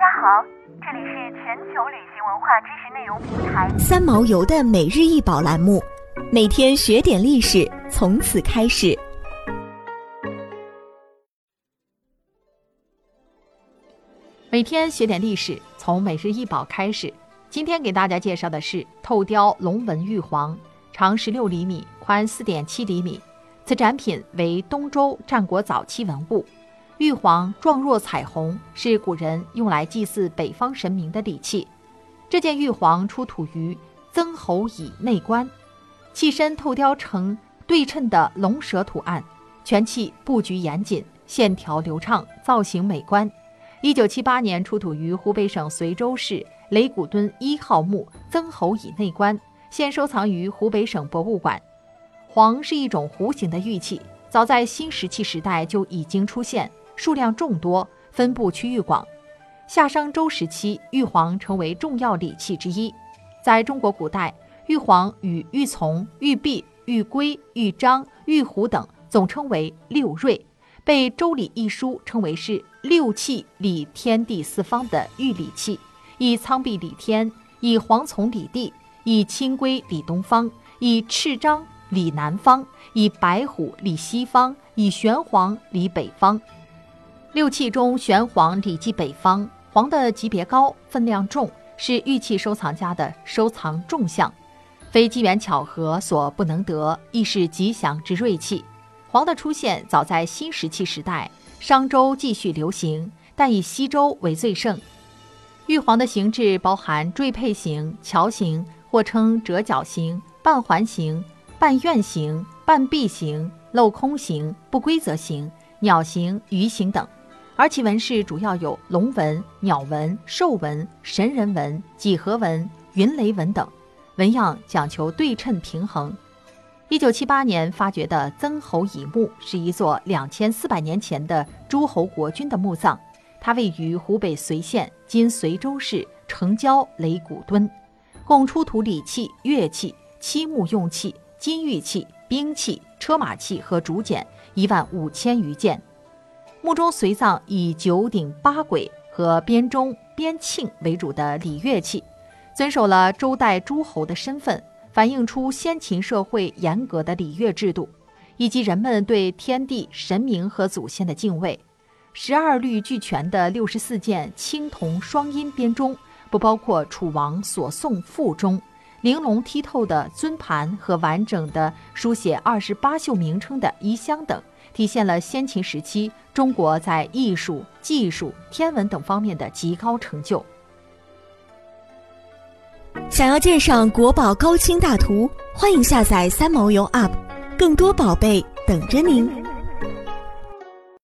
大家好，这里是全球旅行文化知识内容平台三毛游的每日一宝栏目，每天学点历史，从此开始。每天学点历史，从每日一宝开始。今天给大家介绍的是透雕龙纹玉皇，长十六厘米，宽四点七厘米。此展品为东周战国早期文物。玉皇状若彩虹，是古人用来祭祀北方神明的礼器。这件玉皇出土于曾侯乙内棺，器身透雕成对称的龙蛇图案，全器布局严谨，线条流畅，造型美观。一九七八年出土于湖北省随州市雷鼓墩一号墓曾侯乙内棺，现收藏于湖北省博物馆。黄是一种弧形的玉器，早在新石器时代就已经出现，数量众多，分布区域广。夏商周时期，玉皇成为重要礼器之一。在中国古代，玉皇与玉琮、玉璧、玉圭、玉章、玉壶等总称为六瑞。被《周礼》一书称为是六器礼天地四方的玉礼器，以苍璧礼天，以黄琮礼地，以青圭礼东方，以赤章礼南方，以白虎礼西方，以玄黄礼北方。六器中，玄黄礼记北方，黄的级别高，分量重，是玉器收藏家的收藏重项，非机缘巧合所不能得，亦是吉祥之瑞器。黄的出现早在新石器时代，商周继续流行，但以西周为最盛。玉皇的形制包含坠佩形、桥形，或称折角形、半环形、半圆形、半壁形、镂空形、不规则形、鸟形、鱼形等，而其纹饰主要有龙纹、鸟纹、兽纹、神人纹、几何纹、云雷纹等，纹样讲求对称平衡。一九七八年发掘的曾侯乙墓是一座两千四百年前的诸侯国君的墓葬，它位于湖北随县（今随州市）城郊雷鼓墩，共出土礼器、乐器、漆木用器、金玉器、兵器、车马器和竹简一万五千余件。墓中随葬以九鼎八簋和编钟、编磬为主的礼乐器，遵守了周代诸侯的身份。反映出先秦社会严格的礼乐制度，以及人们对天地神明和祖先的敬畏。十二律俱全的六十四件青铜双音编钟，不包括楚王所送副钟，玲珑剔透的尊盘和完整的书写二十八宿名称的衣香等，体现了先秦时期中国在艺术、技术、天文等方面的极高成就。想要鉴赏国宝高清大图，欢迎下载三毛游 App，更多宝贝等着您。